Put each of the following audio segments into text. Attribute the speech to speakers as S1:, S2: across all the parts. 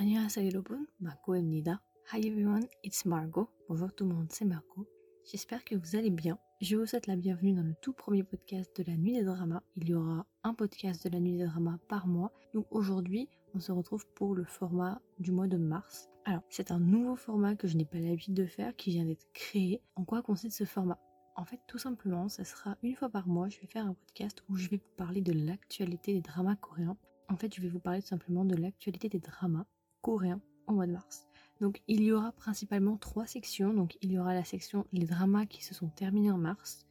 S1: 안녕하세요 여러분, Marco입니다. Hi everyone, it's Margot. Bonjour tout le monde, c'est Margot. J'espère que vous allez bien. Je vous souhaite la bienvenue dans le tout premier podcast de la Nuit des Dramas. Il y aura un podcast de la Nuit des Dramas par mois. Donc aujourd'hui, on se retrouve pour le format du mois de mars. Alors, c'est un nouveau format que je n'ai pas l'habitude de faire, qui vient d'être créé. En quoi consiste ce format en fait, tout simplement, ça sera une fois par mois, je vais faire un podcast où je vais vous parler de l'actualité des dramas coréens. En fait, je vais vous parler tout simplement de l'actualité des dramas coréens au mois de mars. Donc, il y aura principalement trois sections. Donc, il y aura la section les dramas qui se sont terminés en mars,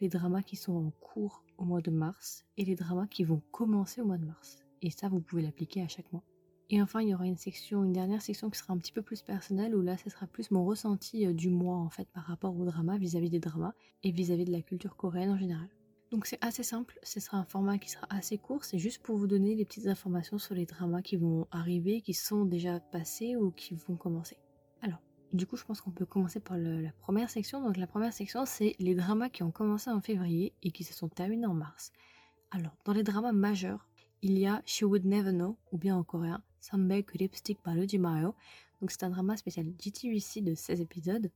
S1: les dramas qui sont en cours au mois de mars et les dramas qui vont commencer au mois de mars. Et ça, vous pouvez l'appliquer à chaque mois. Et enfin, il y aura une section, une dernière section qui sera un petit peu plus personnelle, où là, ce sera plus mon ressenti euh, du mois, en fait, par rapport au drama, vis-à-vis des dramas, et vis-à-vis de la culture coréenne en général. Donc c'est assez simple, ce sera un format qui sera assez court, c'est juste pour vous donner les petites informations sur les dramas qui vont arriver, qui sont déjà passés ou qui vont commencer. Alors, du coup, je pense qu'on peut commencer par la première section. Donc la première section, c'est les dramas qui ont commencé en février et qui se sont terminés en mars. Alors, dans les dramas majeurs, il y a She Would Never Know, ou bien en coréen, Sambae Lipstick Mayo. Donc c'est un drama spécial GTVC de 16 épisodes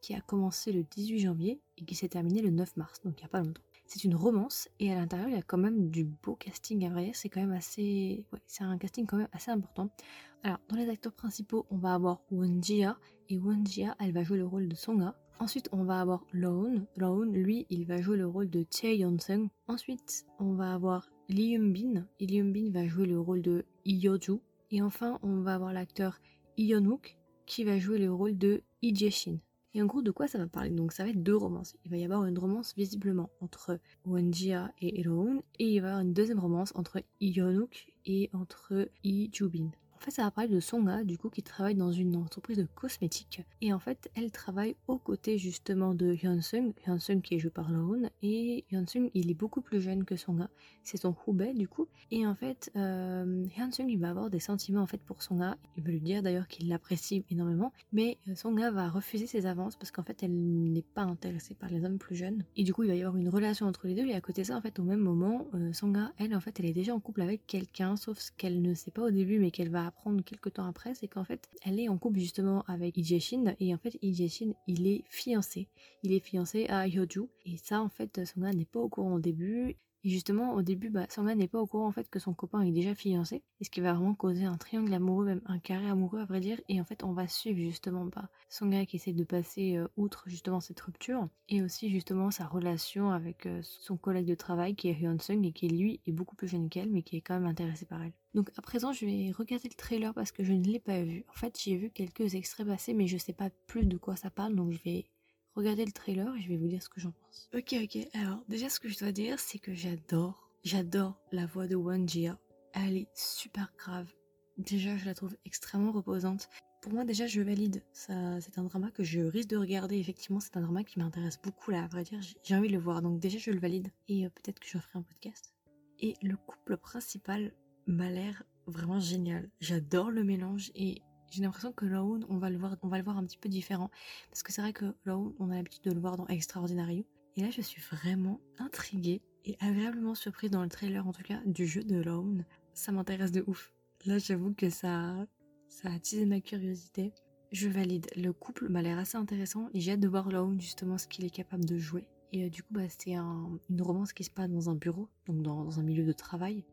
S1: qui a commencé le 18 janvier et qui s'est terminé le 9 mars, donc il n'y a pas longtemps. C'est une romance et à l'intérieur il y a quand même du beau casting à vrai c'est quand même assez... C'est un casting quand même assez important. Alors dans les acteurs principaux on va avoir Won Jia et Won Jia elle va jouer le rôle de Songa. Ensuite on va avoir Loon. Loon lui il va jouer le rôle de Chae Yeon-sung. Ensuite on va avoir Lee Yun-bin. Et Lee Yun-bin va jouer le rôle de Yo-ju. Et enfin, on va avoir l'acteur Yeon-wook qui va jouer le rôle de Lee Jae-shin. Et en gros, de quoi ça va parler? Donc, ça va être deux romances. Il va y avoir une romance visiblement entre Won-jia et Eroon, et il va y avoir une deuxième romance entre Yeon-wook et entre Lee Ju-bin. Fait, ça va parler de Songa, du coup, qui travaille dans une entreprise de cosmétiques. Et en fait, elle travaille aux côtés justement de Hyunsung, Hyunsung qui est joué par Loon. Et Hyunsung, il est beaucoup plus jeune que Songa. C'est son Hubei, du coup. Et en fait, euh, Hyunsung, il va avoir des sentiments en fait pour Songa. Il veut lui dire d'ailleurs qu'il l'apprécie énormément. Mais euh, Songa va refuser ses avances parce qu'en fait, elle n'est pas intéressée par les hommes plus jeunes. Et du coup, il va y avoir une relation entre les deux. Et à côté de ça, en fait, au même moment, euh, Songa, elle, en fait, elle est déjà en couple avec quelqu'un, sauf qu'elle ne sait pas au début, mais qu'elle va apprendre quelques temps après, c'est qu'en fait, elle est en couple justement avec Jae-shin et en fait, Jae-shin, il est fiancé. Il est fiancé à Hyoju et ça, en fait, Songa n'est pas au courant au début. Et justement, au début, bah, n'est pas au courant en fait que son copain est déjà fiancé, et ce qui va vraiment causer un triangle amoureux, même un carré amoureux à vrai dire. Et en fait, on va suivre justement bah, Songa qui essaie de passer euh, outre justement cette rupture, et aussi justement sa relation avec euh, son collègue de travail qui est Hyun Sung et qui lui est beaucoup plus jeune qu'elle, mais qui est quand même intéressé par elle. Donc à présent, je vais regarder le trailer parce que je ne l'ai pas vu. En fait, j'ai vu quelques extraits passer, mais je sais pas plus de quoi ça parle, donc je vais regardez le trailer et je vais vous dire ce que j'en pense. Ok, ok. Alors, déjà, ce que je dois dire, c'est que j'adore, j'adore la voix de Won Jia. Elle est super grave. Déjà, je la trouve extrêmement reposante. Pour moi, déjà, je valide. Ça, c'est un drama que je risque de regarder. Effectivement, c'est un drama qui m'intéresse beaucoup, là. À vrai dire, j'ai envie de le voir. Donc, déjà, je le valide. Et euh, peut-être que je ferai un podcast. Et le couple principal m'a l'air vraiment génial. J'adore le mélange et j'ai l'impression que Laoun, on va le voir, on va le voir un petit peu différent. Parce que c'est vrai que Laoun, on a l'habitude de le voir dans Extraordinary. Et là, je suis vraiment intriguée et agréablement surprise dans le trailer, en tout cas, du jeu de Laoun. Ça m'intéresse de ouf. Là, j'avoue que ça, ça a attisé ma curiosité. Je valide. Le couple m'a l'air assez intéressant et j'ai hâte de voir Laoun, justement, ce qu'il est capable de jouer. Et euh, du coup, bah, c'est une romance qui se passe dans un bureau, donc dans un milieu de travail.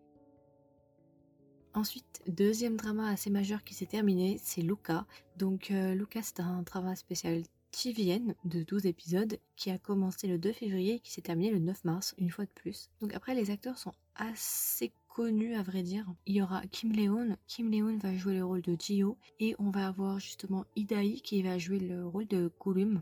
S1: Ensuite, deuxième drama assez majeur qui s'est terminé, c'est Luca. Donc euh, Luca, c'est un drama spécial TVN de 12 épisodes qui a commencé le 2 février et qui s'est terminé le 9 mars, une fois de plus. Donc après, les acteurs sont assez connus à vrai dire. Il y aura Kim Leon. Kim Leon va jouer le rôle de Jio et on va avoir justement Idai qui va jouer le rôle de Kulum.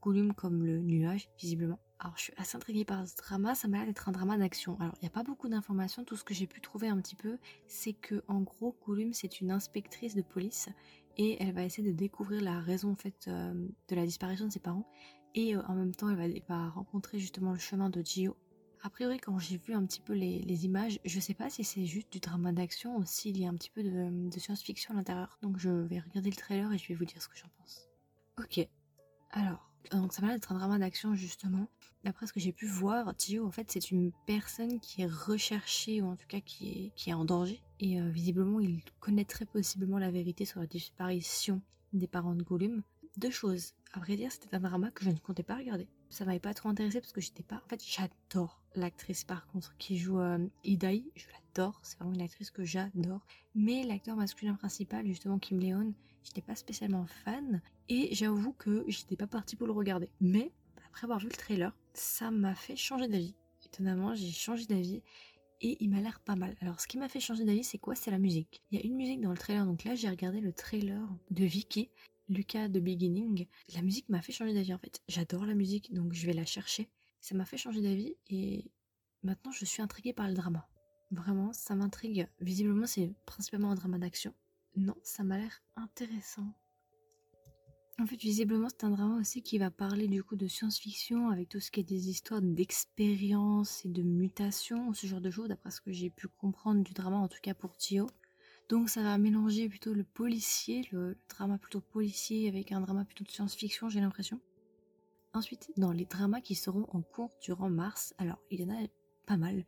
S1: Kulum comme le nuage, visiblement. Alors, je suis assez intriguée par ce drama, ça m'a l'air d'être un drama d'action. Alors, il n'y a pas beaucoup d'informations, tout ce que j'ai pu trouver un petit peu, c'est que, en gros, Kulum, c'est une inspectrice de police et elle va essayer de découvrir la raison, en fait, euh, de la disparition de ses parents. Et euh, en même temps, elle va, rencontrer justement le chemin de Gio. A priori, quand j'ai vu un petit peu les, images, je sais pas si c'est juste du drama d'action ou s'il y a un petit peu de, de science-fiction à l'intérieur. Donc, je vais regarder le trailer et je vais vous dire ce que j'en pense. Ok. Alors, donc ça m'a l'air d'être un drama d'action justement. D'après ce que j'ai pu voir, Tio en fait c'est une personne qui est recherchée ou en tout cas qui est, qui est en danger. et euh, visiblement il connaîtrait possiblement la vérité sur la disparition des parents de Gollum. Deux choses. À vrai dire, c'était un drama que je ne comptais pas regarder. Ça m'avait pas trop intéressé parce que j'étais pas. En fait, j'adore l'actrice par contre qui joue euh. Je l'adore. C'est vraiment une actrice que j'adore. Mais l'acteur masculin principal, justement Kim Leon, j'étais pas spécialement fan. Et j'avoue que j'étais pas partie pour le regarder. Mais après avoir vu le trailer, ça m'a fait changer d'avis. Étonnamment, j'ai changé d'avis et il m'a l'air pas mal. Alors ce qui m'a fait changer d'avis, c'est quoi? C'est la musique. Il y a une musique dans le trailer, donc là j'ai regardé le trailer de Vicky, Lucas de Beginning. La musique m'a fait changer d'avis en fait. J'adore la musique, donc je vais la chercher. Ça m'a fait changer d'avis et maintenant je suis intriguée par le drama. Vraiment, ça m'intrigue. Visiblement, c'est principalement un drama d'action. Non, ça m'a l'air intéressant. En fait, visiblement, c'est un drama aussi qui va parler du coup de science-fiction avec tout ce qui est des histoires d'expérience et de mutation, ce genre de choses, d'après ce que j'ai pu comprendre du drama, en tout cas pour Tio. Donc ça va mélanger plutôt le policier, le, drama plutôt policier avec un drama plutôt de science-fiction, j'ai l'impression. Ensuite, dans les dramas qui seront en cours durant mars, alors il y en a pas mal.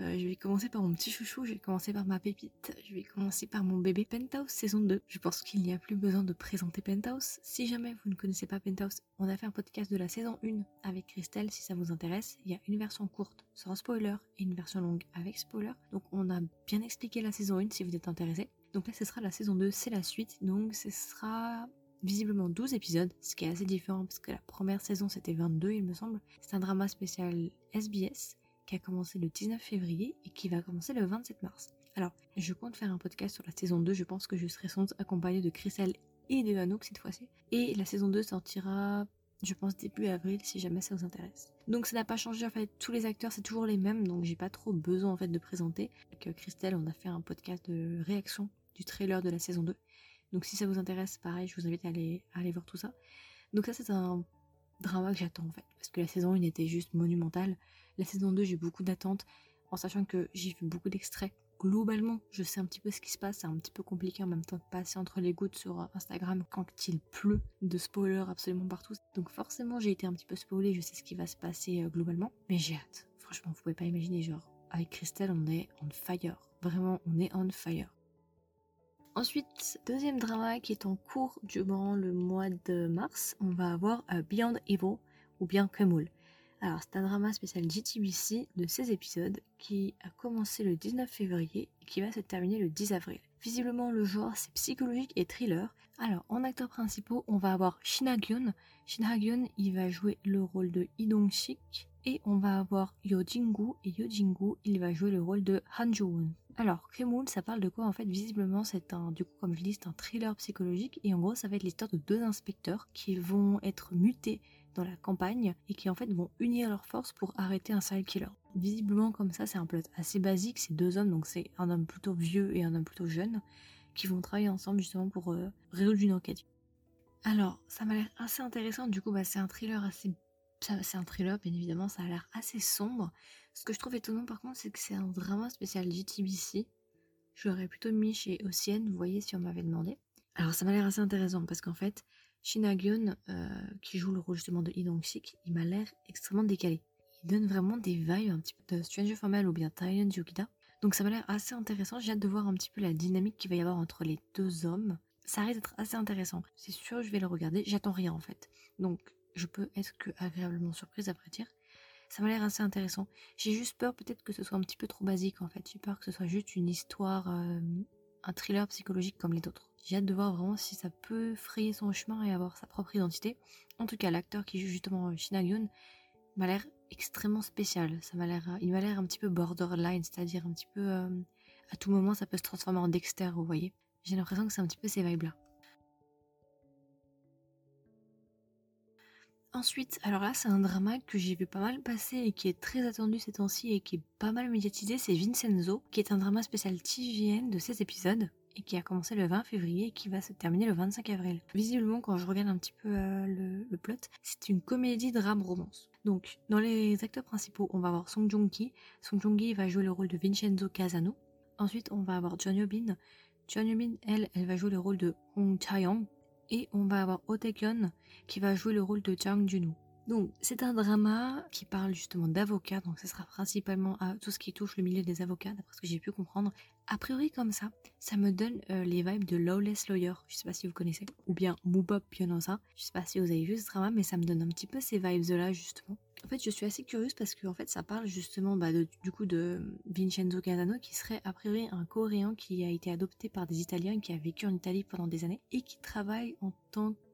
S1: Euh, je vais commencer par mon petit chouchou, je vais commencer par ma pépite, je vais commencer par mon bébé Penthouse saison 2. Je pense qu'il n'y a plus besoin de présenter Penthouse. Si jamais vous ne connaissez pas Penthouse, on a fait un podcast de la saison 1 avec Christelle si ça vous intéresse. Il y a une version courte sans spoiler et une version longue avec spoiler. Donc on a bien expliqué la saison 1 si vous êtes intéressé. Donc là ce sera la saison 2, c'est la suite. Donc ce sera visiblement 12 épisodes, ce qui est assez différent parce que la première saison c'était 22 il me semble. C'est un drama spécial SBS qui a commencé le 19 février et qui va commencer le 27 mars. Alors, je compte faire un podcast sur la saison 2, je pense que je serai sans accompagnée de Christelle et de Anouk cette fois-ci. Et la saison 2 sortira, je pense, début avril si jamais ça vous intéresse. Donc ça n'a pas changé en fait, tous les acteurs c'est toujours les mêmes, donc j'ai pas trop besoin en fait de présenter. Euh, Christelle, on a fait un podcast de réaction du trailer de la saison 2. Donc si ça vous intéresse, pareil, je vous invite à aller voir tout ça. Donc ça c'est un drama que j'attends en fait, parce que la saison 1 était juste monumentale. La saison 2, j'ai beaucoup d'attentes, en sachant que j'ai vu beaucoup d'extraits. Globalement, je sais un petit peu ce qui se passe, c'est un petit peu compliqué en même temps de passer entre les gouttes sur Instagram quand il pleut de spoilers absolument partout. Donc forcément, j'ai été un petit peu spoilée, je sais ce qui va se passer euh, globalement, mais j'ai hâte. Franchement, vous pouvez pas imaginer, genre, avec Christelle, on est on fire. Vraiment, on est on fire. Ensuite, deuxième drama qui est en cours durant le mois de mars, on va avoir euh, Beyond Evil ou bien Kemul. Alors, c'est un drama spécial GTBC de 16 épisodes qui a commencé le 19 février et qui va se terminer le 10 avril. Visiblement, le genre c'est psychologique et thriller. Alors, en acteurs principaux, on va avoir Shin Ha-gyun. Shin Ha-gyun, il va jouer le rôle de Idong Shik. Et on va avoir Yo Jingu. Et Yo Jingu, il va jouer le rôle de Han Jo-won. Alors, Kremul, ça parle de quoi En fait, visiblement, c'est un, du coup, comme je dis, c'est un thriller psychologique. Et en gros, ça va être l'histoire de deux inspecteurs qui vont être mutés dans la campagne et qui en fait vont unir leurs forces pour arrêter un serial killer. Visiblement comme ça c'est un plot assez basique, c'est deux hommes, donc c'est un homme plutôt vieux et un homme plutôt jeune, qui vont travailler ensemble justement pour euh, résoudre une enquête. Alors ça m'a l'air assez intéressant, du coup bah, c'est un thriller assez... C'est un thriller bien évidemment, ça a l'air assez sombre. Ce que je trouve étonnant par contre c'est que c'est un drama spécial GTBC. Je l'aurais plutôt mis chez Ocean, vous voyez si on m'avait demandé. Alors ça m'a l'air assez intéressant parce qu'en fait Shin euh, qui joue le rôle justement de Lee sik il m'a l'air extrêmement décalé. Il donne vraiment des vibes un petit peu de Stranger Family ou bien Thailand Yukida. Donc ça m'a l'air assez intéressant. J'ai hâte de voir un petit peu la dynamique qu'il va y avoir entre les deux hommes. Ça risque d'être assez intéressant. C'est sûr, je vais le regarder. J'attends rien en fait. Donc je peux être que agréablement surprise après dire. Ça m'a l'air assez intéressant. J'ai juste peur peut-être que ce soit un petit peu trop basique en fait. J'ai peur que ce soit juste une histoire, euh, un thriller psychologique comme les autres. J'ai hâte de voir vraiment si ça peut frayer son chemin et avoir sa propre identité. En tout cas, l'acteur qui joue justement Shinagyon m'a l'air extrêmement spécial. Ça m'a l'air, il m'a l'air un petit peu borderline, c'est-à-dire un petit peu euh, à tout moment ça peut se transformer en Dexter, vous voyez. J'ai l'impression que c'est un petit peu ces vibes-là. Ensuite, alors là, c'est un drama que j'ai vu pas mal passer et qui est très attendu ces temps-ci et qui est pas mal médiatisé. C'est Vincenzo, qui est un drama spécial TVN de 16 épisodes et qui a commencé le 20 février et qui va se terminer le 25 avril. Visiblement, quand je regarde un petit peu euh, le, plot, c'est une comédie drame romance. Donc, dans les acteurs principaux, on va avoir Song Joong-ki. Song Joong-ki va jouer le rôle de Vincenzo Casano. Ensuite, on va avoir John Yobin. John Yobin, elle, elle va jouer le rôle de Hong Chae-young. Et on va avoir Oh qui va jouer le rôle de Jang Junwoo. Donc, c'est un drama qui parle justement d'avocats, donc ce sera principalement à tout ce qui touche le milieu des avocats, d'après ce que j'ai pu comprendre. A priori, comme ça, ça me donne euh, les vibes de Lawless Lawyer, je sais pas si vous connaissez, ou bien Mubop Pionosa, je sais pas si vous avez vu ce drama, mais ça me donne un petit peu ces vibes-là, justement. En fait, je suis assez curieuse parce que en fait, ça parle justement bah, du coup de Vincenzo Casano, qui serait a priori un Coréen qui a été adopté par des Italiens, qui a vécu en Italie pendant des années, et qui travaille en tant que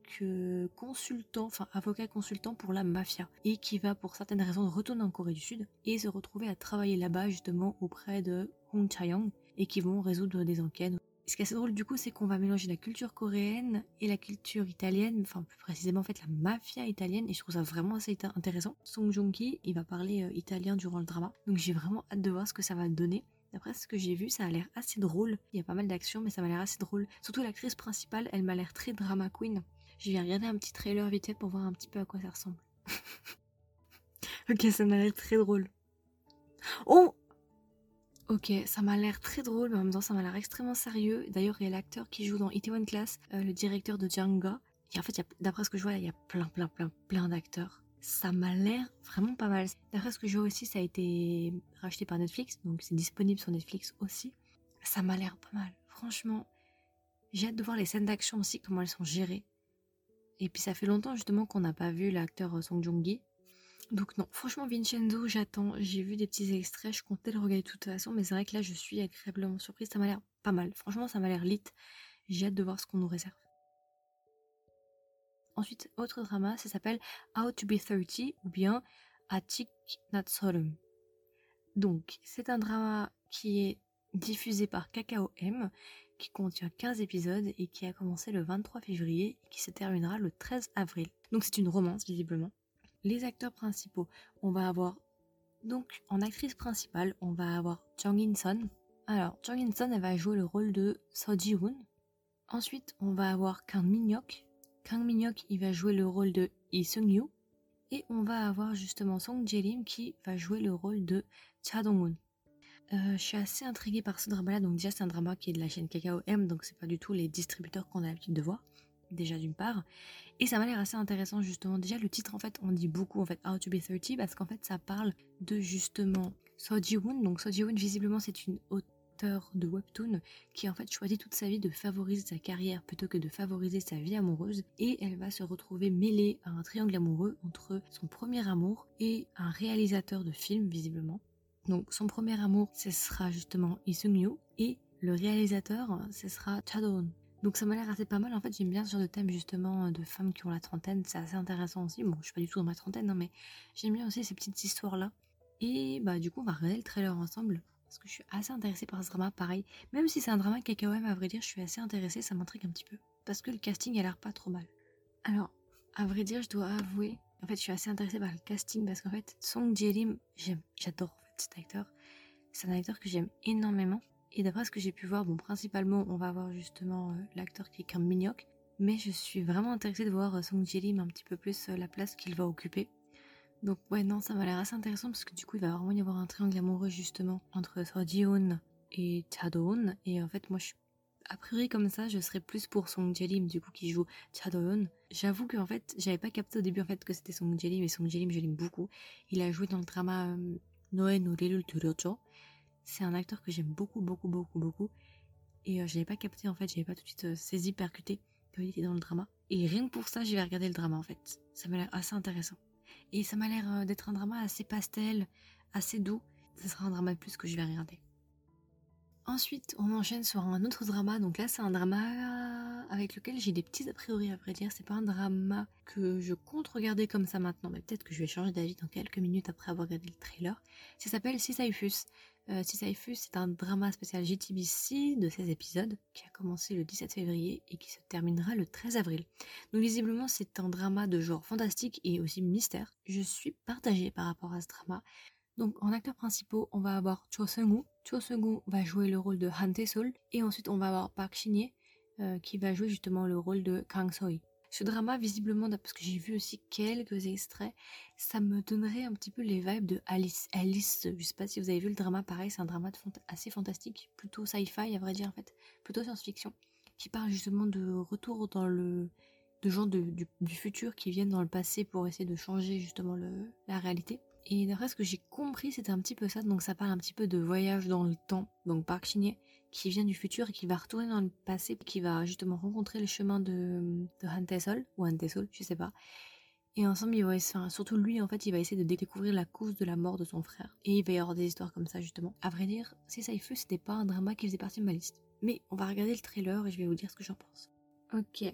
S1: consultant, enfin avocat consultant pour la mafia et qui va pour certaines raisons retourner en Corée du Sud et se retrouver à travailler là-bas justement auprès de Hong Chae-young et qui vont résoudre des enquêtes. Ce qui est assez drôle du coup, c'est qu'on va mélanger la culture coréenne et la culture italienne, enfin plus précisément en fait la mafia italienne, et je trouve ça vraiment assez intéressant. Song Joong-ki, il va parler euh, italien durant le drama, donc j'ai vraiment hâte de voir ce que ça va donner. D'après ce que j'ai vu, ça a l'air assez drôle. Il y a pas mal d'actions, mais ça m'a l'air assez drôle. Surtout l'actrice principale, elle m'a l'air très drama queen. Je vais regarder un petit trailer vite fait pour voir un petit peu à quoi ça ressemble. ok, ça m'a l'air très drôle. Oh Ok, ça m'a l'air très drôle, mais en même temps, ça m'a l'air extrêmement sérieux. D'ailleurs, il y a l'acteur qui joue dans Itaewon Class, euh, le directeur de Django. Et en fait, d'après ce que je vois, il y a plein, plein, plein, plein d'acteurs. Ça m'a l'air vraiment pas mal. D'après ce que je vois aussi, ça a été racheté par Netflix, donc c'est disponible sur Netflix aussi. Ça m'a l'air pas mal. Franchement, j'ai hâte de voir les scènes d'action aussi, comment elles sont gérées. Et puis ça fait longtemps justement qu'on n'a pas vu l'acteur euh, Song Joong-gi. Donc non, franchement Vincenzo, j'attends. J'ai vu des petits extraits, je comptais le regarder de toute façon, mais c'est vrai que là je suis agréablement surprise. Ça m'a l'air pas mal. Franchement, ça m'a l'air lit. J'ai hâte de voir ce qu'on nous réserve. Ensuite, autre drama, ça s'appelle How to be 30 ou bien Atik Natsorum. Donc, c'est un drama qui est diffusé par Kakao M qui contient 15 épisodes et qui a commencé le 23 février et qui se terminera le 13 avril. Donc c'est une romance visiblement. Les acteurs principaux, on va avoir donc en actrice principale, on va avoir Jung In-sun. Alors Jung In-sun, elle va jouer le rôle de So Ji-woon. Ensuite, on va avoir Kang Min-hyuk. Kang Min-hyuk, il va jouer le rôle de Lee Seung-yu. Et on va avoir justement Song Jae-lim qui va jouer le rôle de Cha Dong-woon. Euh, je suis assez intriguée par ce drama-là. Donc déjà, c'est un drama qui est de la chaîne Kakao M, donc c'est pas du tout les distributeurs qu'on a l'habitude de voir. Déjà d'une part. Et ça m'a l'air assez intéressant justement. Déjà, le titre, en fait, on dit beaucoup, en fait, How to be 30, parce qu'en fait, ça parle de justement So Ji-woon. Donc So Ji-woon, visiblement, c'est une auteure de webtoon qui en fait choisit toute sa vie de favoriser sa carrière plutôt que de favoriser sa vie amoureuse et elle va se retrouver mêlée à un triangle amoureux entre son premier amour et un réalisateur de films visiblement donc son premier amour, ce sera justement Lee Seung-yu et le réalisateur, ce sera Chadon. Donc ça m'a l'air assez pas mal. En fait, j'aime bien ce genre de thème justement de femmes qui ont la trentaine. C'est assez intéressant aussi. Bon, je suis pas du tout dans ma trentaine, hein, mais j'aime bien aussi ces petites histoires-là. Et bah du coup, on va regarder le trailer ensemble. Parce que je suis assez intéressée par ce drama, pareil. Même si c'est un drama même, à vrai dire, je suis assez intéressée, ça m'intrigue un petit peu. Parce que le casting a l'air pas trop mal. Alors, à vrai dire, je dois avouer, en fait, je suis assez intéressée par le casting parce qu'en fait, Song Jae-lim, j'aime, j'adore acteur. C'est un acteur que j'aime énormément. Et d'après ce que j'ai pu voir, bon, principalement, on va avoir justement euh, l'acteur qui est Kim Mignok. Mais je suis vraiment intéressée de voir euh, Song Ji-lim un petit peu plus euh, la place qu'il va occuper. Donc ouais, non, ça m'a l'air assez intéressant parce que du coup, il va vraiment y avoir un triangle amoureux justement entre Seo et Cha Et en fait, moi, je suis a priori comme ça, je serais plus pour Song Jae-lim du coup qui joue Cha J'avoue que en fait, j'avais pas capté au début en fait que c'était Song Jae-lim et Song Jae-lim, je l'aime beaucoup. Il a joué dans le drama Noé Noulelul Turocho. C'est un acteur que j'aime beaucoup, beaucoup, beaucoup, beaucoup. Et euh, je n'avais pas capté en fait, je j'avais pas tout de suite euh, saisi, percuté qu'il était dans le drama. Et rien que pour ça, j'ai vais regarder le drama en fait. Ça m'a l'air assez intéressant. Et ça m'a l'air euh, d'être un drama assez pastel, assez doux. Ce sera un drama de plus que je vais regarder. Ensuite, on enchaîne sur un autre drama. Donc là, c'est un drama avec lequel j'ai des petits a priori à vrai dire. C'est pas un drama que je compte regarder comme ça maintenant, mais peut-être que je vais changer d'avis dans quelques minutes après avoir regardé le trailer. Ça s'appelle Sisyphus. Euh, Sisyphus, c'est un drama spécial GTBC de 16 épisodes qui a commencé le 17 février et qui se terminera le 13 avril. Donc visiblement, c'est un drama de genre fantastique et aussi mystère. Je suis partagée par rapport à ce drama. Donc en acteurs principaux, on va avoir Cho Seung-woo. Cho Seung-woo va jouer le rôle de Han Tae-sol et ensuite on va avoir Park Shin-hye euh, qui va jouer justement le rôle de Kang So-hee. Ce drama, visiblement, parce que j'ai vu aussi quelques extraits, ça me donnerait un petit peu les vibes de Alice. Alice, je sais pas si vous avez vu le drama, pareil, c'est un drama assez fantastique, plutôt sci-fi à vrai dire en fait, plutôt science-fiction, qui parle justement de retour dans le de gens du, futur qui viennent dans le passé pour essayer de changer justement la réalité. Et d'après ce que j'ai compris, c'était un petit peu ça. Donc ça parle un petit peu de voyage dans le temps. Donc Park shin qui vient du futur et qui va retourner dans le passé, qui va justement rencontrer le chemin de, de Han Tae-sol, ou Han Tae-sol, je sais pas. Et ensemble, il va essayer, surtout lui, en fait, il va essayer de découvrir la cause de la mort de son frère. Et il va y avoir des histoires comme ça, justement. À vrai dire, si ça y fut, c'était pas un drama qui faisait partie de ma liste. Mais on va regarder le trailer et je vais vous dire ce que j'en pense. Ok.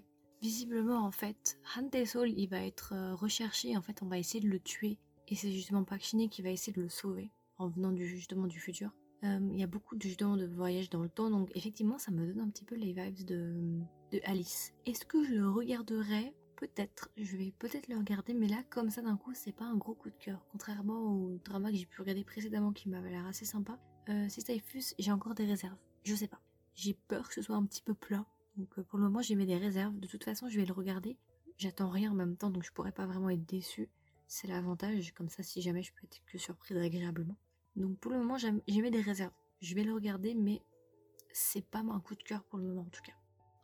S1: Visiblement, en fait, Han Tae-sol, il va être euh, recherché. En fait, on va essayer de le tuer et c'est justement Park qui va essayer de le sauver en venant du, justement du futur. Euh, il y a beaucoup de, justement, de voyages dans le temps, donc effectivement ça me donne un petit peu les vibes de, Alice. Est-ce que je le regarderai? Peut-être, je vais peut-être le regarder, mais là comme ça d'un coup c'est pas un gros coup de cœur. Contrairement au drama que j'ai pu regarder précédemment qui m'avait l'air assez sympa, euh, si fuse, j'ai encore des réserves. Je sais pas. J'ai peur que ce soit un petit peu plat. Donc euh, pour le moment j'ai mis des réserves. De toute façon je vais le regarder. J'attends rien en même temps donc je pourrais pas vraiment être déçue. C'est l'avantage, comme ça si jamais je peux être que surprise agréablement. Donc pour le moment, j'ai des réserves. Je vais le regarder, mais c'est pas un coup de cœur pour le moment en tout cas.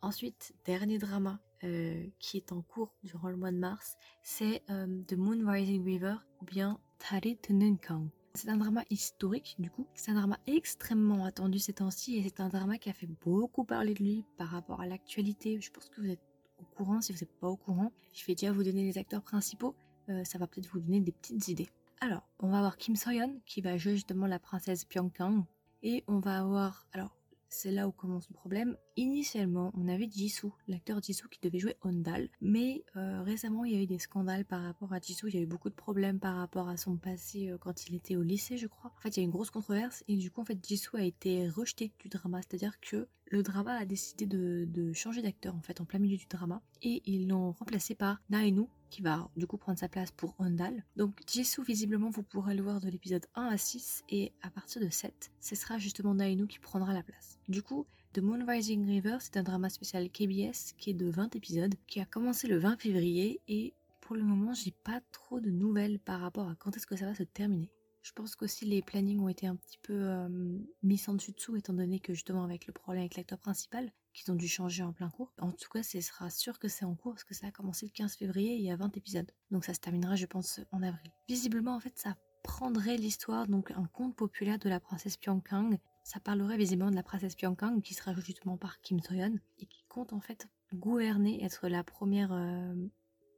S1: Ensuite, dernier drama euh, qui est en cours durant le mois de mars, c'est euh, The Moon Rising River ou bien Tari Tenenkang. C'est un drama historique du coup. C'est un drama extrêmement attendu ces temps-ci et c'est un drama qui a fait beaucoup parler de lui par rapport à l'actualité. Je pense que vous êtes au courant si vous n'êtes pas au courant. Je vais déjà vous donner les acteurs principaux. Euh, ça va peut-être vous donner des petites idées. Alors, on va avoir Kim Soyeon qui va jouer justement la princesse Pyongkang. Et on va avoir, alors c'est là où commence le problème. Initialement, on avait Jisoo, l'acteur Jisoo qui devait jouer Ondal, mais euh, récemment il y a eu des scandales par rapport à Jisoo, il y a eu beaucoup de problèmes par rapport à son passé euh, quand il était au lycée, je crois. En fait, il y a eu une grosse controverse et du coup, en fait, Jisoo a été rejeté du drama, c'est-à-dire que le drama a décidé de, changer d'acteur en fait en plein milieu du drama et ils l'ont remplacé par Naenu qui va du coup prendre sa place pour Ondal. Donc Jisoo visiblement vous pourrez le voir de l'épisode 1 à 6 et à partir de 7 ce sera justement Nainu qui prendra la place. Du coup The Moon Rising River c'est un drama spécial KBS qui est de 20 épisodes qui a commencé le 20 février et pour le moment j'ai pas trop de nouvelles par rapport à quand est-ce que ça va se terminer. Je pense qu'aussi les plannings ont été un petit peu euh, mis dessus dessous étant donné que justement avec le problème avec l'acteur principal, qu'ils ont dû changer en plein cours. En tout cas, ce sera sûr que c'est en cours parce que ça a commencé le 15 février et il y a 20 épisodes. Donc ça se terminera, je pense, en avril. Visiblement, en fait, ça prendrait l'histoire, donc un conte populaire de la princesse Pyongkang. Ça parlerait visiblement de la princesse Pyongkang qui sera justement par Kim Soyeon et qui compte en fait gouverner, être la première, euh,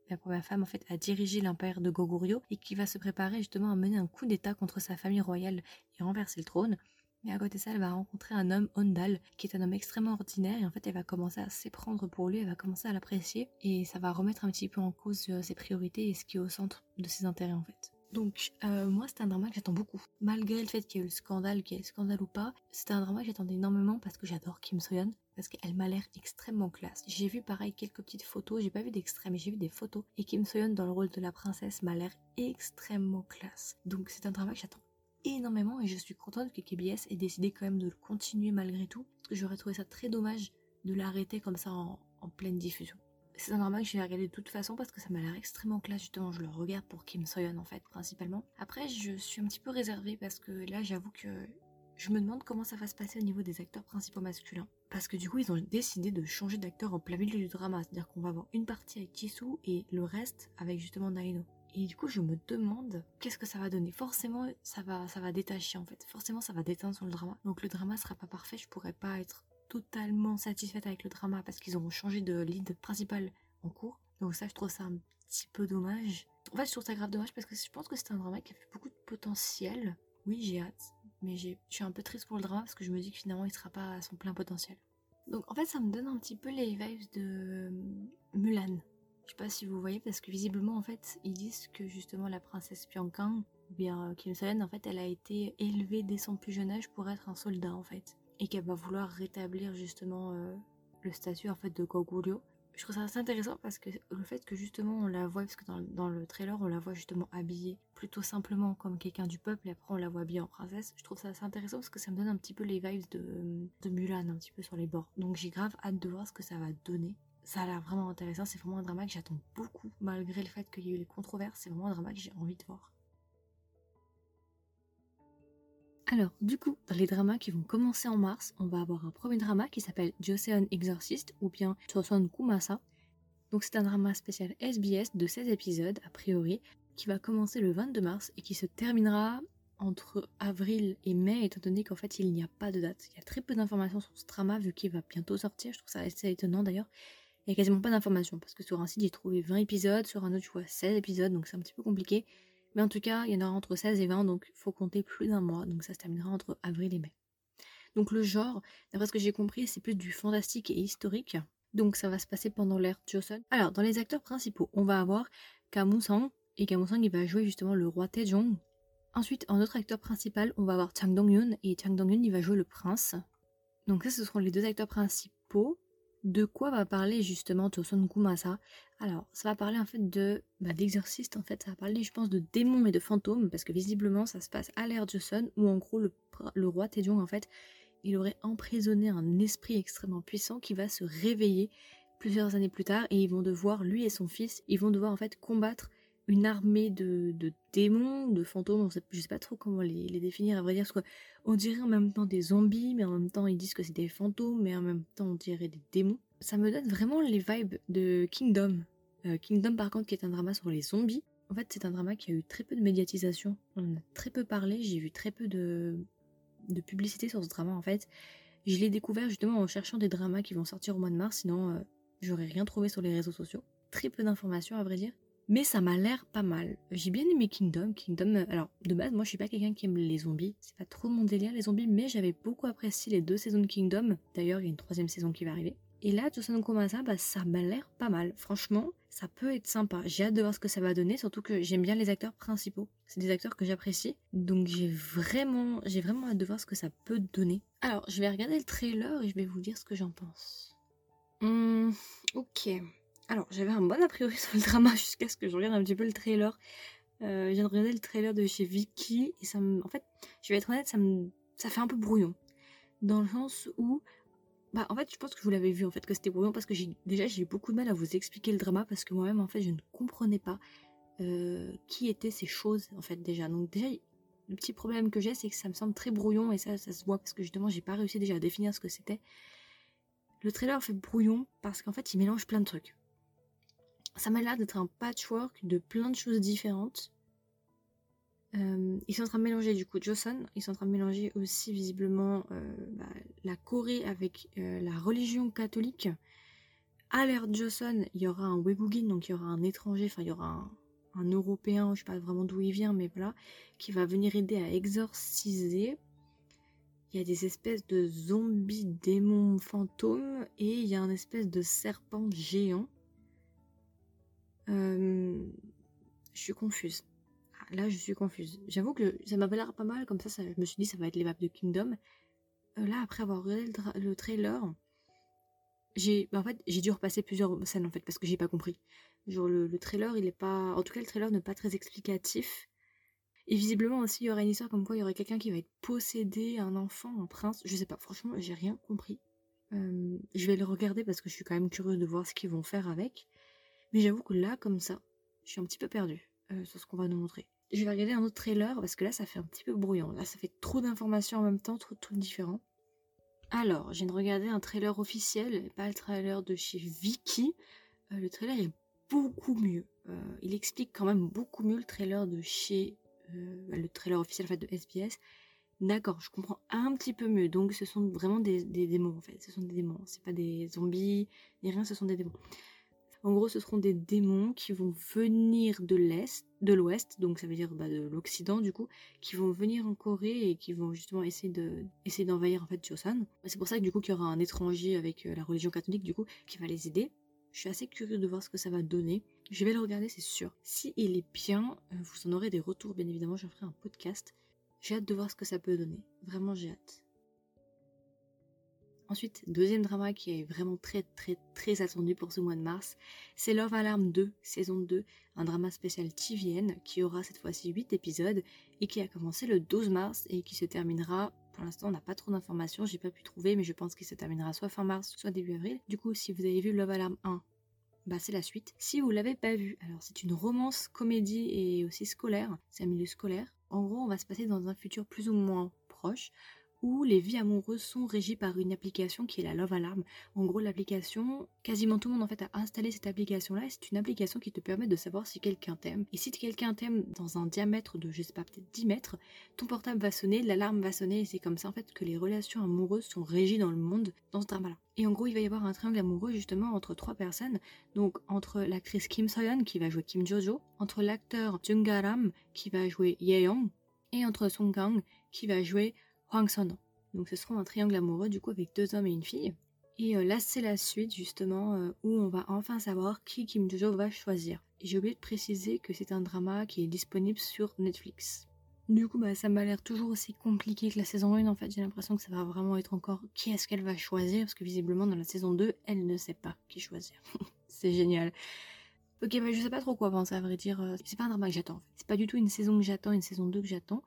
S1: la première femme en fait à diriger l'empire de Goguryeo et qui va se préparer justement à mener un coup d'état contre sa famille royale et renverser le trône. Mais à côté de ça, elle va rencontrer un homme, Ondal, qui est un homme extrêmement ordinaire. Et en fait, elle va commencer à s'éprendre pour lui, elle va commencer à l'apprécier. Et ça va remettre un petit peu en cause euh, ses priorités et ce qui est au centre de ses intérêts, en fait. Donc, euh, moi, c'est un drama que j'attends beaucoup. Malgré le fait qu'il y ait eu le scandale, qu'il y ait le scandale ou pas, c'est un drama que j'attendais énormément parce que j'adore Kim Soyeon. Parce qu'elle m'a l'air extrêmement classe. J'ai vu pareil quelques petites photos, j'ai pas vu d'extrême, mais j'ai vu des photos. Et Kim Soyeon dans le rôle de la princesse m'a l'air extrêmement classe. Donc c'est un drama que j'attends énormément et je suis contente que KBS ait décidé quand même de le continuer malgré tout, j'aurais trouvé ça très dommage de l'arrêter comme ça en, pleine diffusion. C'est un drama que je vais regarder de toute façon parce que ça m'a l'air extrêmement classe justement, je le regarde pour Kim Soyeon en fait principalement. Après je suis un petit peu réservée parce que là j'avoue que je me demande comment ça va se passer au niveau des acteurs principaux masculins. Parce que du coup, ils ont décidé de changer d'acteur en plein milieu du drama. C'est-à-dire qu'on va avoir une partie avec Jisoo et le reste avec justement Naino. Et du coup, je me demande qu'est-ce que ça va donner. Forcément, ça va, ça va détacher en fait. Forcément, ça va déteindre sur le drama. Donc le drama sera pas parfait. Je pourrais pas être totalement satisfaite avec le drama parce qu'ils auront changé de lead principal en cours. Donc ça, je trouve ça un petit peu dommage. En fait, je trouve ça grave dommage parce que je pense que c'est un drama qui a fait beaucoup de potentiel. Oui, j'ai hâte, mais je suis un peu triste pour le drama parce que je me dis que finalement, il sera pas à son plein potentiel. Donc en fait, ça me donne un petit peu les vibes de Mulan. Je sais pas si vous voyez parce que visiblement en fait ils disent que justement la princesse Pyongkang ou bien euh, Kim Soyeon en fait elle a été élevée dès son plus jeune âge pour être un soldat en fait et qu'elle va vouloir rétablir justement euh, le statut en fait de Goguryeo. Je trouve ça assez intéressant parce que le fait que justement on la voit parce que dans, le trailer on la voit justement habillée plutôt simplement comme quelqu'un du peuple et après on la voit habillée en princesse. Je trouve ça assez intéressant parce que ça me donne un petit peu les vibes de, de Mulan un petit peu sur les bords. Donc j'ai grave hâte de voir ce que ça va donner ça a l'air vraiment intéressant. C'est vraiment un drama que j'attends beaucoup, malgré le fait qu'il y ait eu les controverses. C'est vraiment un drama que j'ai envie de voir. Alors, du coup, dans les dramas qui vont commencer en mars, on va avoir un premier drama qui s'appelle Joseon Exorcist ou bien Choson Kumasa. Donc c'est un drama spécial SBS de 16 épisodes, a priori, qui va commencer le 22 mars et qui se terminera entre avril et mai, étant donné qu'en fait il n'y a pas de date. Il y a très peu d'informations sur ce drama vu qu'il va bientôt sortir, je trouve ça assez étonnant d'ailleurs. Il n'y a quasiment pas d'informations parce que sur un site j'ai trouvé 20 épisodes, sur un autre je vois 16 épisodes, donc c'est un petit peu compliqué. Mais en tout cas, il y en aura entre 16 et 20, donc il faut compter plus d'un mois, donc ça se terminera entre avril et mai. Donc le genre, d'après ce que j'ai compris, c'est plus du fantastique et historique. Donc ça va se passer pendant l'ère Joseon. Alors, dans les acteurs principaux, on va avoir Kamu Sang, et Kamu Sang il va jouer justement le roi Taejong. Ensuite, en autre acteur principal, on va avoir Chang Dong-yoon, et Chang Dong-yoon il va jouer le prince. Donc ça, ce seront les deux acteurs principaux. De quoi va parler justement Joseon Kumasa? Alors, ça va parler en fait de bah, d'exorciste en fait, ça va parler je pense de démons et de fantômes, parce que visiblement ça se passe à l'ère Joseon, où en gros le, le roi Taejong en fait, il aurait emprisonné un esprit extrêmement puissant qui va se réveiller plusieurs années plus tard et ils vont devoir, lui et son fils, ils vont devoir en fait combattre une armée de, démons, de fantômes, je sais pas trop comment les, définir à vrai dire, parce qu'on dirait en même temps des zombies, mais en même temps ils disent que c'est des fantômes, mais en même temps on dirait des démons. Ça me donne vraiment les vibes de Kingdom. Euh, Kingdom par contre qui est un drama sur les zombies. En fait c'est un drama qui a eu très peu de médiatisation, on en a très peu parlé, j'ai vu très peu de, de publicité sur ce drama en fait. Je l'ai découvert justement en cherchant des dramas qui vont sortir au mois de mars, sinon euh, j'aurais rien trouvé sur les réseaux sociaux. Très peu d'informations à vrai dire. Mais ça m'a l'air pas mal. J'ai bien aimé Kingdom. Kingdom, euh, alors de base, moi je suis pas quelqu'un qui aime les zombies. C'est pas trop mon délire les zombies, mais j'avais beaucoup apprécié les deux saisons de Kingdom. D'ailleurs, il y a une troisième saison qui va arriver. Et là, Joseon Komasa, bah, ça m'a l'air pas mal. Franchement, ça peut être sympa. J'ai hâte de voir ce que ça va donner, surtout que j'aime bien les acteurs principaux. C'est des acteurs que j'apprécie. Donc j'ai vraiment, j'ai vraiment hâte de voir ce que ça peut donner. Alors, je vais regarder le trailer et je vais vous dire ce que j'en pense. Hum, ok. Alors, j'avais un bon a priori sur le drama jusqu'à ce que je regarde un petit peu le trailer. Euh, je viens de regarder le trailer de chez Vicky et ça me... En fait, je vais être honnête, ça me... Fait un peu brouillon. Dans le sens où bah en fait je pense que vous l'avez vu en fait que c'était brouillon parce que j'ai déjà j'ai eu beaucoup de mal à vous expliquer le drama parce que moi-même en fait je ne comprenais pas euh, qui étaient ces choses en fait déjà. Donc déjà le petit problème que j'ai c'est que ça me semble très brouillon et ça ça se voit parce que justement j'ai pas réussi déjà à définir ce que c'était. Le trailer fait brouillon parce qu'en fait il mélange plein de trucs. Ça m'a l'air d'être un patchwork de plein de choses différentes euh, ils sont en train de mélanger du coup Joseon, ils sont en train de mélanger aussi visiblement euh, bah, la Corée avec euh, la religion catholique. À l'ère Joseon, il y aura un Webugin, donc il y aura un étranger, enfin il y aura un, Européen, je sais pas vraiment d'où il vient, mais voilà, qui va venir aider à exorciser. Il y a des espèces de zombies, démons, fantômes, et il y a un espèce de serpent géant. Je suis confuse là je suis confuse. J'avoue que ça m'avait l'air pas mal, comme ça, ça, je me suis dit ça va être les maps de Kingdom. Euh, là, après avoir regardé le, trailer, j'ai bah, en fait dû repasser plusieurs scènes en fait parce que j'ai pas compris. Genre le, trailer il est pas. En tout cas le trailer n'est pas très explicatif. Et visiblement aussi il y aurait une histoire comme quoi il y aurait quelqu'un qui va être possédé, un enfant, un prince. Je sais pas, franchement j'ai rien compris. Euh, je vais le regarder parce que je suis quand même curieuse de voir ce qu'ils vont faire avec. Mais j'avoue que là comme ça, je suis un petit peu perdue euh, sur ce qu'on va nous montrer je vais regarder un autre trailer parce que là ça fait un petit peu brouillon. Là ça fait trop d'informations en même temps, trop de trucs différents. Alors, je viens de regarder un trailer officiel, pas le trailer de chez Vicky. Euh, le trailer est beaucoup mieux. Euh, il explique quand même beaucoup mieux le trailer de chez euh, le trailer officiel en fait, de SBS. D'accord, je comprends un petit peu mieux. Donc ce sont vraiment des, des démons en fait. Ce sont des démons. C'est pas des zombies ni rien, ce sont des démons. En gros, ce seront des démons qui vont venir de l'Est, de l'Ouest, donc ça veut dire bah, de l'Occident du coup, qui vont venir en Corée et qui vont justement essayer de essayer d'envahir en fait Joseon. C'est pour ça que du coup qu'il y aura un étranger avec euh, la religion catholique du coup qui va les aider. Je suis assez curieux de voir ce que ça va donner. Je vais le regarder, c'est sûr. Si il est bien, euh, vous en aurez des retours, bien évidemment. J'en ferai un podcast. J'ai hâte de voir ce que ça peut donner. Vraiment, j'ai hâte. Ensuite, deuxième drama qui est vraiment très très très attendu pour ce mois de mars, c'est Love Alarm 2, saison 2, un drama spécial TVN qui aura cette fois-ci 8 épisodes et qui a commencé le 12 mars et qui se terminera, pour l'instant on n'a pas trop d'informations, j'ai pas pu trouver mais je pense qu'il se terminera soit fin mars, soit début avril. Du coup, si vous avez vu Love Alarm 1, bah c'est la suite. Si vous l'avez pas vu, alors c'est une romance, comédie et aussi scolaire, c'est un milieu scolaire. En gros, on va se passer dans un futur plus ou moins proche où les vies amoureuses sont régies par une application qui est la Love Alarm. En gros, l'application, quasiment tout le monde en fait a installé cette application-là. C'est une application qui te permet de savoir si quelqu'un t'aime. Et si quelqu'un t'aime dans un diamètre de, je sais pas, peut-être 10 mètres, ton portable va sonner, l'alarme va sonner, et c'est comme ça en fait que les relations amoureuses sont régies dans le monde dans ce drama-là. Et en gros, il va y avoir un triangle amoureux justement entre trois personnes. Donc entre l'actrice Kim Soyeon qui va jouer Kim Jojo, entre l'acteur Jung Garam qui va jouer Yeong, et entre Song Kang qui va jouer Hwang Son. Donc ce sera un triangle amoureux du coup avec deux hommes et une fille. Et euh, là c'est la suite justement euh, où on va enfin savoir qui Kim Jojo va choisir. Et j'ai oublié de préciser que c'est un drama qui est disponible sur Netflix. Du coup bah ça m'a l'air toujours aussi compliqué que la saison 1 en fait j'ai l'impression que ça va vraiment être encore qui est-ce qu'elle va choisir parce que visiblement dans la saison 2 elle ne sait pas qui choisir. c'est génial. Ok bah je sais pas trop quoi penser à vrai dire. Euh, c'est pas un drama que j'attends. C'est pas du tout une saison que j'attends, une saison 2 que j'attends.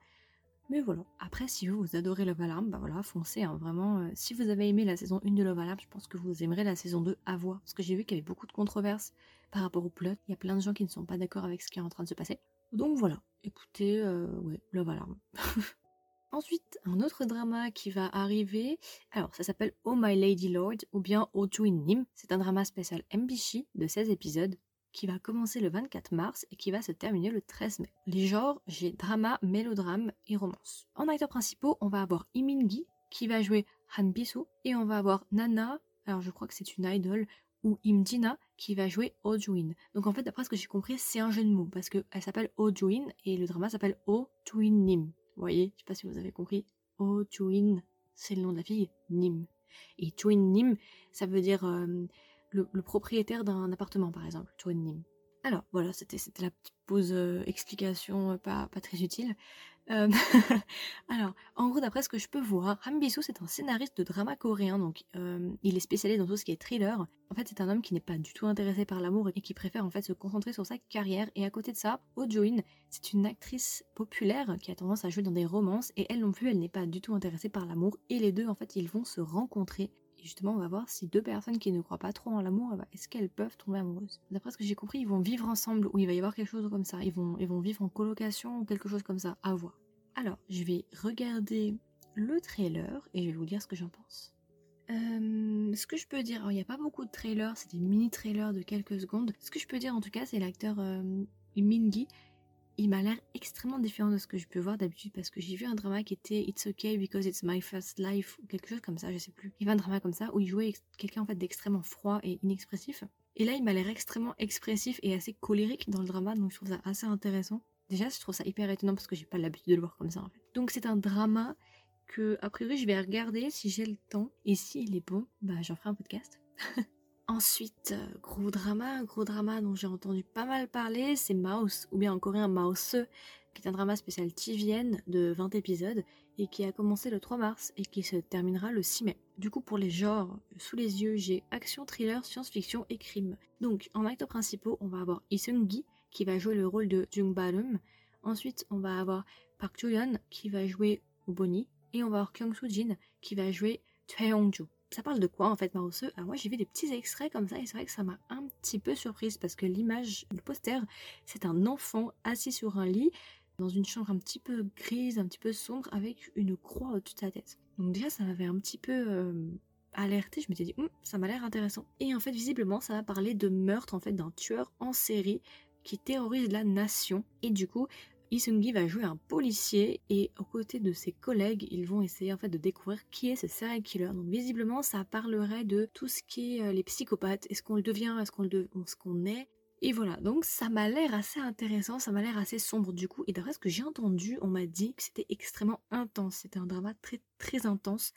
S1: Mais voilà. Après, si vous, vous adorez Love Alarm, bah voilà, foncez. Hein, vraiment, euh, si vous avez aimé la saison 1 de Love Alarm, je pense que vous aimerez la saison 2 à voir. Parce que j'ai vu qu'il y avait beaucoup de controverses par rapport au plot. Il y a plein de gens qui ne sont pas d'accord avec ce qui est en train de se passer. Donc voilà. Écoutez, euh, Love Alarm. Ensuite, un autre drama qui va arriver. Alors, ça s'appelle Oh My Lady Lord ou bien Oh in Nim. C'est un drama spécial MBC de 16 épisodes qui va commencer le 24 mars et qui va se terminer le 13 mai. Les genres, j'ai drama, mélodrame et romance. En acteurs principaux, on va avoir Imingi qui va jouer Han Bisu et on va avoir Nana, alors je crois que c'est une idol, ou Imjina qui va jouer Oh Donc en fait, d'après ce que j'ai compris, c'est un jeu de mots parce qu'elle s'appelle Oh et le drama s'appelle Oh Nim. Vous voyez, je sais pas si vous avez compris. Oh c'est le nom de la fille, Nim. Et Twin Nim, ça veut dire euh, le, propriétaire d'un appartement, par exemple, Nim. Alors voilà, c'était la petite pause euh, explication euh, pas, pas très utile. Euh, alors, en gros, d'après ce que je peux voir, Han Bisu c'est un scénariste de drama coréen, donc il est spécialisé dans tout ce qui est thriller. En fait, c'est un homme qui n'est pas du tout intéressé par l'amour et qui préfère en fait se concentrer sur sa carrière. Et à côté de ça, Oh Jo-in, c'est une actrice populaire qui a tendance à jouer dans des romances et elle non plus, elle n'est pas du tout intéressée par l'amour. Et les deux, en fait, ils vont se rencontrer justement, on va voir si deux personnes qui ne croient pas trop en l'amour, eh ben, est-ce qu'elles peuvent tomber amoureuses? D'après ce que j'ai compris, ils vont vivre ensemble ou il va y avoir quelque chose comme ça. Ils vont, ils vont vivre en colocation ou quelque chose comme ça. À voir. Alors, je vais regarder le trailer et je vais vous dire ce que j'en pense. Euh, ce que je peux dire, il n'y a pas beaucoup de trailers, c'est des mini-trailers de quelques secondes. Ce que je peux dire en tout cas, c'est l'acteur euh, il m'a l'air extrêmement différent de ce que je peux voir d'habitude parce que j'ai vu un drama qui était It's Okay because it's my first life ou quelque chose comme ça, je sais plus. Il y avait un drama comme ça où il jouait quelqu'un en fait d'extrêmement froid et inexpressif. Et là, il m'a l'air extrêmement expressif et assez colérique dans le drama, donc je trouve ça assez intéressant. Déjà, je trouve ça hyper étonnant parce que j'ai pas l'habitude de le voir comme ça en fait. Donc c'est un drama que, a priori, je vais regarder si j'ai le temps. Et s'il est bon, bah j'en ferai un podcast. Ensuite, euh, gros drama, gros drama dont j'ai entendu pas mal parler, c'est Mouse, ou bien en coréen Mouse, qui est un drama spécial TVN de 20 épisodes et qui a commencé le 3 mars et qui se terminera le 6 mai. Du coup, pour les genres, sous les yeux, j'ai action, thriller, science-fiction et crime. Donc, en acteurs principaux, on va avoir Lee Seung-gi qui va jouer le rôle de Jung Balum. Ensuite, on va avoir Park Jo-yeon qui va jouer Bonnie et on va avoir Kyung Soo-jin qui va jouer Hong-joo ça parle de quoi en fait Marosseux Alors moi j'ai vu des petits extraits comme ça et c'est vrai que ça m'a un petit peu surprise parce que l'image, le poster, c'est un enfant assis sur un lit dans une chambre un petit peu grise, un petit peu sombre avec une croix au-dessus de sa tête. Donc déjà ça m'avait un petit peu euh, alerté, je m'étais dit hum, ça m'a l'air intéressant. Et en fait visiblement ça va parler de meurtre en fait d'un tueur en série qui terrorise la nation et du coup Isungi va jouer un policier et aux côtés de ses collègues, ils vont essayer en fait de découvrir qui est ce serial killer. Donc visiblement, ça parlerait de tout ce qui est euh, les psychopathes. Est-ce qu'on le devient? Est-ce qu'on est? Et voilà, donc ça m'a l'air assez intéressant, ça m'a l'air assez sombre du coup. Et d'après ce que j'ai entendu, on m'a dit que c'était extrêmement intense. C'était un drama très très intense.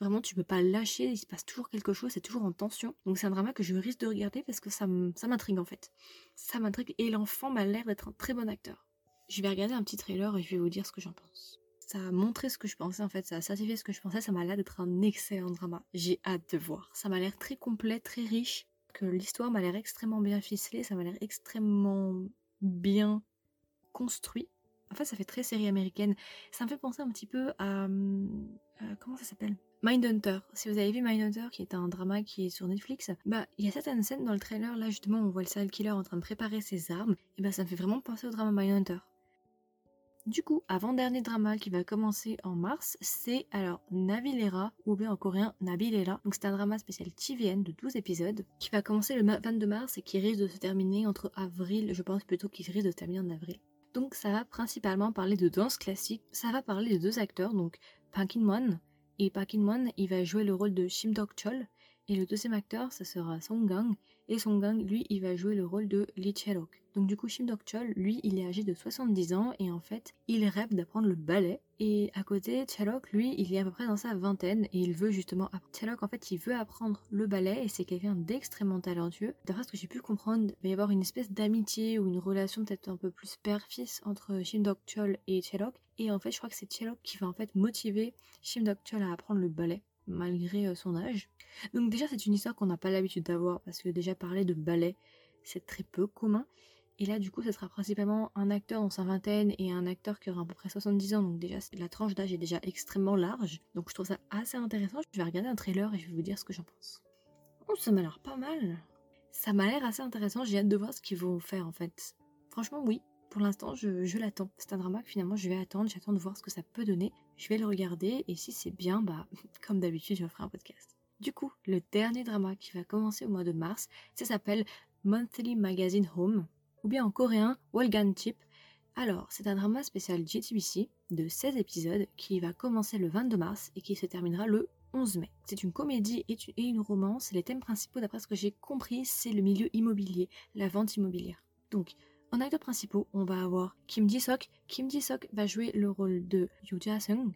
S1: Vraiment, tu peux pas lâcher, il se passe toujours quelque chose, c'est toujours en tension. Donc c'est un drama que je risque de regarder parce que ça m'intrigue en fait. Ça m'intrigue et l'enfant m'a l'air d'être un très bon acteur. Je vais regarder un petit trailer et je vais vous dire ce que j'en pense. Ça a montré ce que je pensais en fait, ça a certifié ce que je pensais, ça m'a l'air d'être un excellent drama. J'ai hâte de voir. Ça m'a l'air très complet, très riche, que l'histoire m'a l'air extrêmement bien ficelée, ça m'a l'air extrêmement bien construit. En fait, ça fait très série américaine. Ça me fait penser un petit peu à... Euh, comment ça s'appelle? Mindhunter. Si vous avez vu Mindhunter, qui est un drama qui est sur Netflix, bah il y a certaines scènes dans le trailer là justement on voit le serial killer en train de préparer ses armes, et bah ça me fait vraiment penser au drama Mindhunter. Du coup, avant-dernier drama qui va commencer en mars, c'est alors Navilera, ou bien en coréen Nabilera. Donc c'est un drama spécial TVN de 12 épisodes qui va commencer le 22 mars et qui risque de se terminer entre avril, je pense plutôt qu'il risque de se terminer en avril. Donc ça va principalement parler de danse classique, ça va parler de deux acteurs, donc Park In et Park In il va jouer le rôle de Shim Dok Chol, et le deuxième acteur, ça sera Song Gang, et Song Gang, lui, il va jouer le rôle de Lee Cherok. Donc du coup, Shim Dok Chol, lui, il est âgé de 70 ans et en fait, il rêve d'apprendre le ballet. Et à côté, Cherok, lui, il est à peu près dans sa vingtaine et il veut justement Cherok, en fait, il veut apprendre le ballet et c'est quelqu'un d'extrêmement talentueux. D'après ce que j'ai pu comprendre, il va y avoir une espèce d'amitié ou une relation peut-être un peu plus père-fils entre Shim Dok Chol et Cherok. Et en fait, je crois que c'est Cherok qui va en fait motiver Shim Dok Chol à apprendre le ballet malgré euh, son âge. Donc déjà c'est une histoire qu'on n'a pas l'habitude d'avoir parce que déjà parler de ballet c'est très peu commun. Et là du coup ce sera principalement un acteur dans sa vingtaine et un acteur qui aura à peu près 70 ans donc déjà la tranche d'âge est déjà extrêmement large. Donc je trouve ça assez intéressant. Je vais regarder un trailer et je vais vous dire ce que j'en pense. Oh ça m'a l'air pas mal. Ça m'a l'air assez intéressant, j'ai hâte de voir ce qu'ils vont faire en fait. Franchement oui, pour l'instant, je, l'attends. C'est un drama que finalement je vais attendre, j'attends de voir ce que ça peut donner. Je vais le regarder et si c'est bien, bah, comme d'habitude, je ferai un podcast. Du coup, le dernier drama qui va commencer au mois de mars, ça s'appelle Monthly Magazine Home, ou bien en coréen, Walgan Chip. Alors, c'est un drama spécial JTBC de 16 épisodes qui va commencer le 22 mars et qui se terminera le 11 mai. C'est une comédie et une romance. Les thèmes principaux, d'après ce que j'ai compris, c'est le milieu immobilier, la vente immobilière. Donc, en acteurs principaux, on va avoir Kim Ji-sok. Kim Ji-sok va jouer le rôle de Yoo Ja-sung.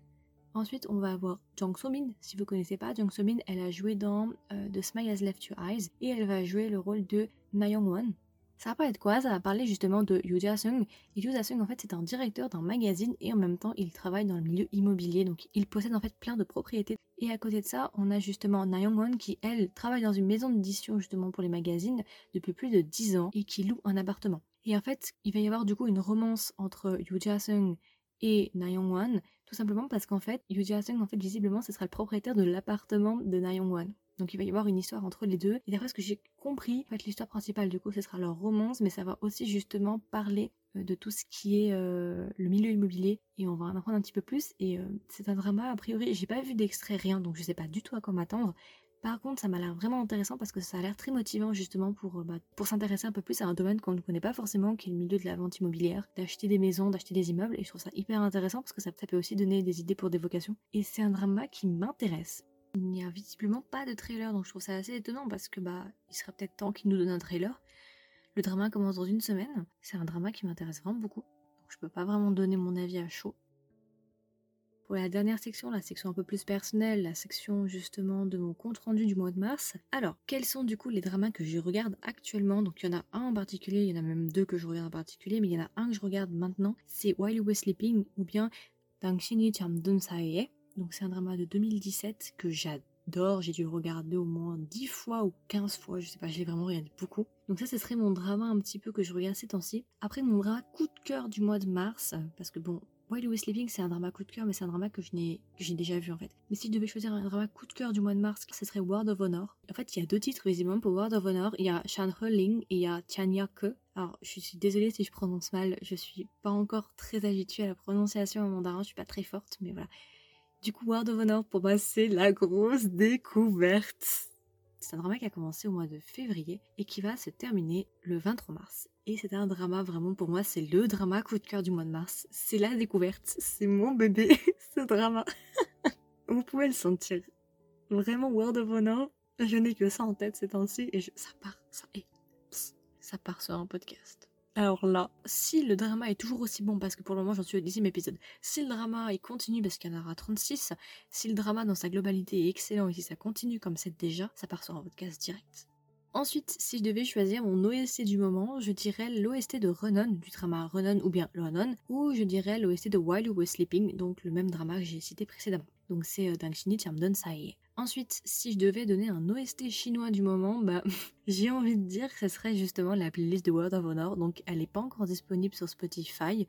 S1: Ensuite, on va avoir Jung So-min. Si vous connaissez pas, Jung So-min, elle a joué dans euh, The Smile Has Left Your Eyes et elle va jouer le rôle de Na Young-won. Ça va pas être quoi Ça va parler justement de Yoo Ja-sung. Yoo Ja-sung, en fait, c'est un directeur d'un magazine et en même temps, il travaille dans le milieu immobilier. Donc, il possède en fait plein de propriétés. Et à côté de ça, on a justement Na Young-won qui, elle, travaille dans une maison d'édition justement pour les magazines depuis plus de 10 ans et qui loue un appartement. Et en fait, il va y avoir du coup une romance entre Yoo Ja-sung et Na tout simplement parce qu'en fait, Yoo Ja-sung, en fait, visiblement, ce sera le propriétaire de l'appartement de Na Young-won. Donc il va y avoir une histoire entre les deux. Et d'après ce que j'ai compris, en fait, l'histoire principale, du coup, ce sera leur romance, mais ça va aussi justement parler euh, de tout ce qui est euh, le milieu immobilier et on va en apprendre un petit peu plus et euh, c'est un drama a priori j'ai pas vu d'extrait rien donc je sais pas du tout à quoi m'attendre par contre, ça m'a l'air vraiment intéressant parce que ça a l'air très motivant justement pour, euh, bah, pour s'intéresser un peu plus à un domaine qu'on ne connaît pas forcément, qui est le milieu de la vente immobilière, d'acheter des maisons, d'acheter des immeubles. Et je trouve ça hyper intéressant parce que ça, peut aussi donner des idées pour des vocations. Et c'est un drama qui m'intéresse. Il n'y a visiblement pas de trailer, donc je trouve ça assez étonnant parce que bah, il serait peut-être temps qu'il nous donne un trailer. Le drama commence dans une semaine. C'est un drama qui m'intéresse vraiment beaucoup. Donc je peux pas vraiment donner mon avis à chaud. Pour la dernière section, la section un peu plus personnelle, la section justement de mon compte rendu du mois de mars. Alors, quels sont du coup les dramas que je regarde actuellement? Donc, il y en a un en particulier, il y en a même deux que je regarde en particulier, mais il y en a un que je regarde maintenant, c'est While You Were Sleeping ou bien Tangshini Chamdun Sae. Donc, c'est un drama de 2017 que j'adore j'ai dû le regarder au moins 10 fois ou 15 fois, je sais pas, je l'ai vraiment regardé beaucoup. Donc ça, ce serait mon drama un petit peu que je regarde ces temps-ci. Après, mon drama coup de cœur du mois de mars, parce que bon, While We Sleeping, c'est un drama coup de cœur, mais c'est un drama que j'ai déjà vu en fait. Mais si je devais choisir un drama coup de cœur du mois de mars, ce serait World of Honor. En fait, il y a deux titres visiblement pour World of Honor. Il y a Shan Ling et il y a Tianya Ke. Alors, je suis désolée si je prononce mal. Je suis pas encore très habituée à la prononciation en mandarin. Je suis pas très forte, mais voilà. Du coup, World of Honor, pour moi, c'est la grosse découverte. C'est un drama qui a commencé au mois de février et qui va se terminer le 23 mars. Et c'est un drama vraiment pour moi, c'est le drama coup de cœur du mois de mars. C'est la découverte, c'est mon bébé, ce drama. Vous pouvez le sentir. Vraiment, World of Honor, je n'ai que ça en tête ces temps-ci et ça part, ça, et, ça part sur un podcast. Alors là, si le drama est toujours aussi bon, parce que pour le moment j'en suis au dixième épisode, si le drama il continue parce qu'il y en aura 36, si le drama dans sa globalité est excellent et si ça continue comme c'est déjà, ça part sur un podcast direct. Ensuite, si je devais choisir mon OST du moment, je dirais l'OST de Renon, du drama Renon ou bien Renon, ou je dirais l'OST de While You Were Sleeping, donc le même drama que j'ai cité précédemment. Donc c'est euh, Dangshini Chamdon Sae. Ensuite, si je devais donner un OST chinois du moment, bah j'ai envie de dire que ce serait justement la playlist de World of Honor, donc elle n'est pas encore disponible sur Spotify.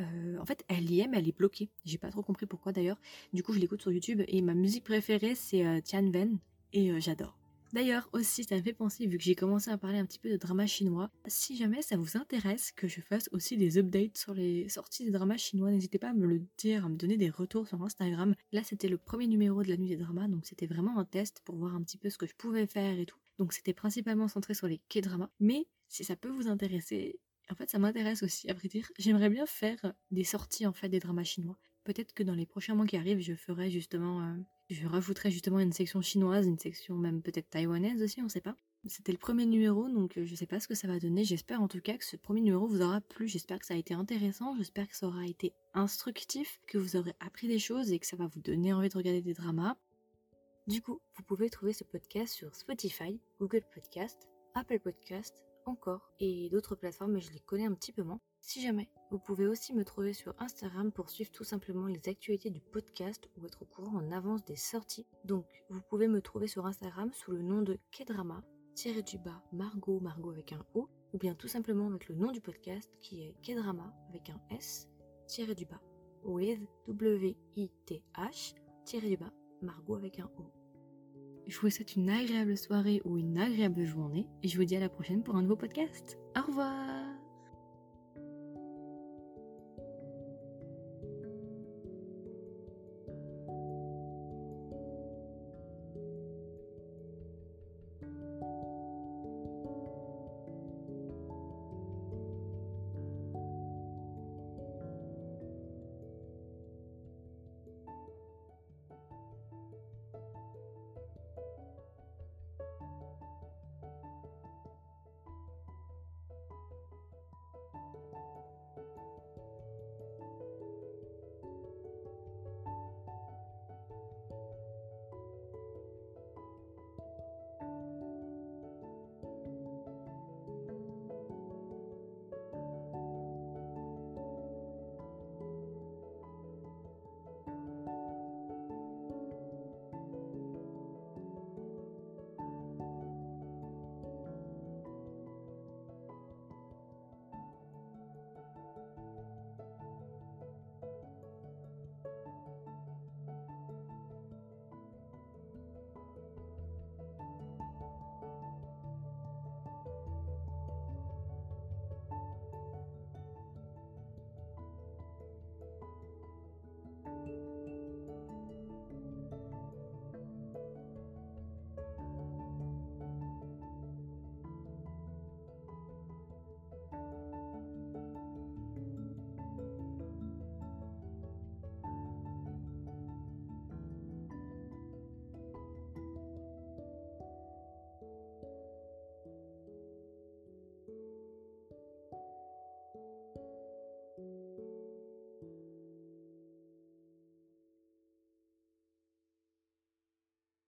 S1: Euh, en fait, elle y est, mais elle est bloquée. J'ai pas trop compris pourquoi d'ailleurs. Du coup, je l'écoute sur YouTube et ma musique préférée c'est euh, Tian Ven et j'adore. D'ailleurs aussi, ça me fait penser, vu que j'ai commencé à parler un petit peu de drama chinois, si jamais ça vous intéresse que je fasse aussi des updates sur les sorties des dramas chinois, n'hésitez pas à me le dire, à me donner des retours sur Instagram. Là, c'était le premier numéro de la nuit des dramas, donc c'était vraiment un test pour voir un petit peu ce que je pouvais faire et tout. Donc c'était principalement centré sur les K-dramas. Mais si ça peut vous intéresser, en fait ça m'intéresse aussi, à vrai dire. J'aimerais bien faire des sorties en fait des dramas chinois. Peut-être que dans les prochains mois qui arrivent, je ferai justement... Euh, je rajouterai justement une section chinoise, une section même peut-être taïwanaise aussi, on sait pas. C'était le premier numéro, donc euh, je sais pas ce que ça va donner. J'espère en tout cas que ce premier numéro vous aura plu. J'espère que ça a été intéressant. J'espère que ça aura été instructif, que vous aurez appris des choses et que ça va vous donner envie de regarder des dramas. Du coup, vous pouvez trouver ce podcast sur Spotify, Google Podcast, Apple Podcast, encore, et d'autres plateformes, mais je les connais un petit peu moins. Si jamais, vous pouvez aussi me trouver sur Instagram pour suivre tout simplement les actualités du podcast ou être au courant en avance des sorties. Donc, vous pouvez me trouver sur Instagram sous le nom de Kedrama, tiré du bas Margot, Margot avec un O, ou bien tout simplement avec le nom du podcast qui est Kedrama avec un S, tiré du bas, with W-I-T-H, tiré du bas, Margot avec un O. Je vous souhaite une agréable soirée ou une agréable journée et je vous dis à la prochaine pour un nouveau podcast. Au revoir